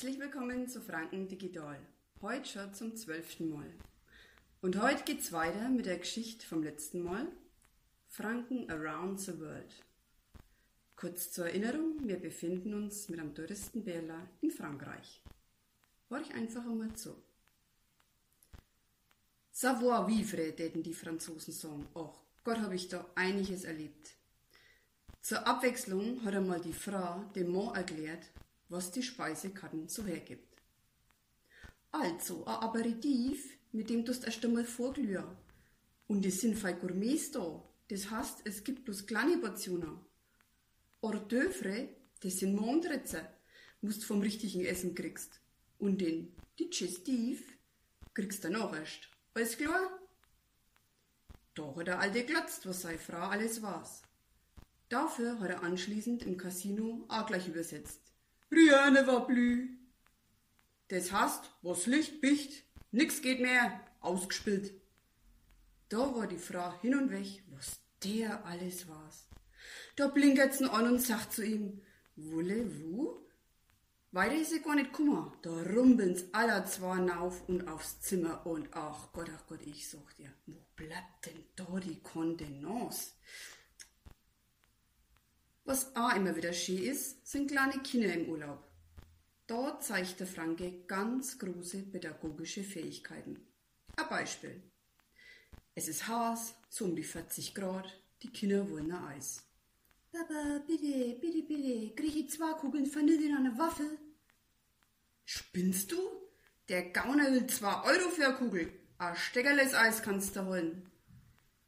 Herzlich willkommen zu Franken Digital. Heute schon zum zwölften Mal. Und heute geht's weiter mit der Geschichte vom letzten Mal. Franken Around the World. Kurz zur Erinnerung, wir befinden uns mit einem Touristenbärler in Frankreich. Hör ich einfach einmal zu. Savoir vivre, täten die Franzosen sagen. Och Gott, habe ich da einiges erlebt. Zur Abwechslung hat einmal die Frau dem Mann erklärt, was die Speisekarten so hergibt. Also, ein Aperitif, mit dem du erst einmal vorglühen. Und es sind fein Gourmets da. Das heißt, es gibt bloß kleine Portionen. Hors das sind Mondritze, musst vom richtigen Essen kriegst. Und den Digestiv kriegst du noch erst. Alles klar? Da hat der Alte glotzt, was seine Frau alles weiß. Dafür hat er anschließend im Casino auch gleich übersetzt. Rien ne va plus. Das heißt, was Licht bicht, nix geht mehr, ausgespielt. Da war die Frau hin und weg, was der alles war's. Da blinkert's an und sagt zu ihm, Voulez-vous? Weiter ist sie gar nicht kummer. Da rumbeln's aller zwei auf und aufs Zimmer und ach Gott, ach Gott, ich sag dir, wo bleibt denn da die Kontenance? Was auch immer wieder schön ist, sind kleine Kinder im Urlaub. Da zeigt der Franke ganz große pädagogische Fähigkeiten. Ein Beispiel. Es ist heiß, so um die 40 Grad, die Kinder wollen ein Eis. Papa, bitte, bitte, bitte, krieg ich zwei Kugeln Vanille in einer Waffel? Spinnst du? Der Gauner will zwei Euro für eine Kugel. Ein Steckerles Eis kannst du holen.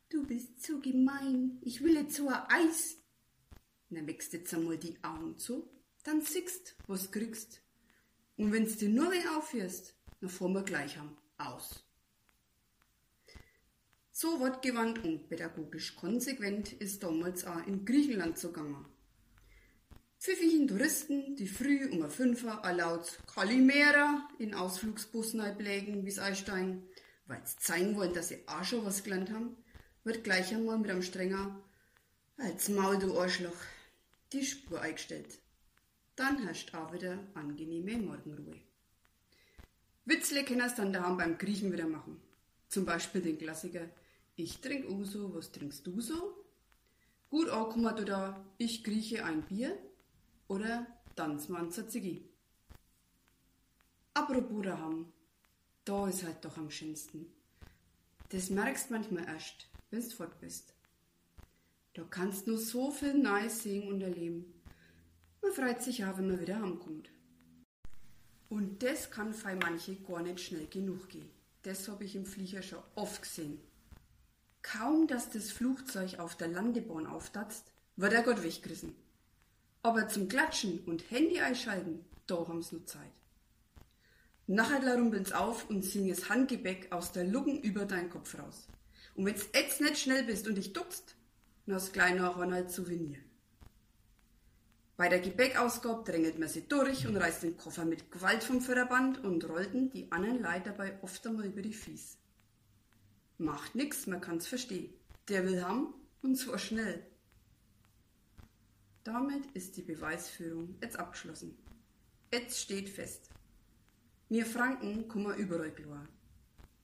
Du bist so gemein. Ich will jetzt so ein Eis. Na, wächst jetzt einmal die Augen zu, dann siehst, was kriegst. Und wenn's dir nur wen aufhörst, dann fahren wir gleich am aus. So wortgewandt und pädagogisch konsequent ist damals auch in Griechenland zugange. Pfiffigen Touristen, die früh um a Fünfer laut Kalimera in Ausflugsbussen einblägen, wie's einsteigen, weil's zeigen wollen, dass sie auch schon was gelernt haben, wird gleich einmal mit einem strenger als Maul, du Arschloch, die Spur eingestellt. Dann herrscht auch wieder angenehme Morgenruhe. Witzle kann es dann daheim beim Griechen wieder machen. Zum Beispiel den Klassiker Ich trink Uso, was trinkst du so? Gut ankommen du da Ich grieche ein Bier oder Tanzmann Tzatziki. Apropos daheim, da ist halt doch am schönsten. Das merkst manchmal erst, wenn's fort bist. Da kannst nur so viel Neues sehen und erleben. Man freut sich auch, wenn man wieder heimkommt. Und das kann für manche gar nicht schnell genug gehen. Das habe ich im Flieger schon oft gesehen. Kaum, dass das Flugzeug auf der Landebahn auftatzt, wird er Gott weggerissen. Aber zum Klatschen und Handy einschalten, da haben's nur Zeit. Nachher rumpeln's auf und singen das Handgepäck aus der Luggen über deinen Kopf raus. Und wenn's jetzt nicht schnell bist und dich duckst, nur das kleine Ronald Souvenir. Bei der Gepäckausgabe drängelt man sie durch und reißt den Koffer mit Gewalt vom Förderband und rollten die anderen Leute dabei oft einmal über die Fies. Macht nix, man kann's verstehen. Der will haben und zwar schnell. Damit ist die Beweisführung jetzt abgeschlossen. Jetzt steht fest. Wir Franken kommen überall klar.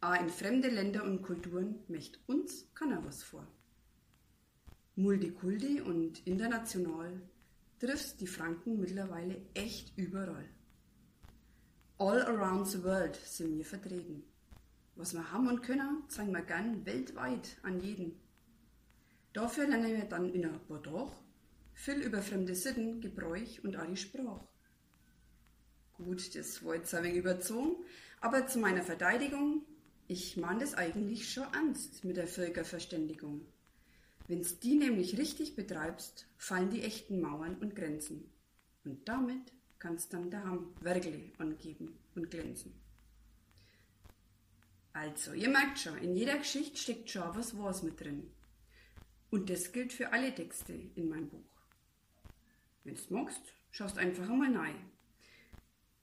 Aber in fremde Länder und Kulturen möcht uns keiner was vor. Multikulti und international triffst die Franken mittlerweile echt überall. All around the world sind wir vertreten. Was wir haben und können, zeigen wir gern weltweit an jeden. Dafür lernen wir dann in der Bordeaux viel über fremde Sitten, Gebräuch und auch die Sprache. Gut, das war jetzt ein wenig überzogen, aber zu meiner Verteidigung, ich meine das eigentlich schon ernst mit der Völkerverständigung. Wenn's die nämlich richtig betreibst, fallen die echten Mauern und Grenzen. Und damit kannst dann daheim Werkle angeben und glänzen. Also, ihr merkt schon, in jeder Geschichte steckt schon was Wahres mit drin. Und das gilt für alle Texte in meinem Buch. Wenn's magst, schaust einfach einmal rein.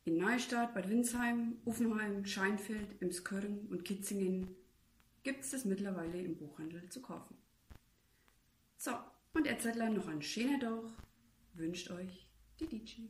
In Neustadt, Bad Windsheim, Uffenheim, Scheinfeld, Emskirchen und Kitzingen gibt's das mittlerweile im Buchhandel zu kaufen. So, und jetzt noch ein schöner Tag. Wünscht euch die DJ.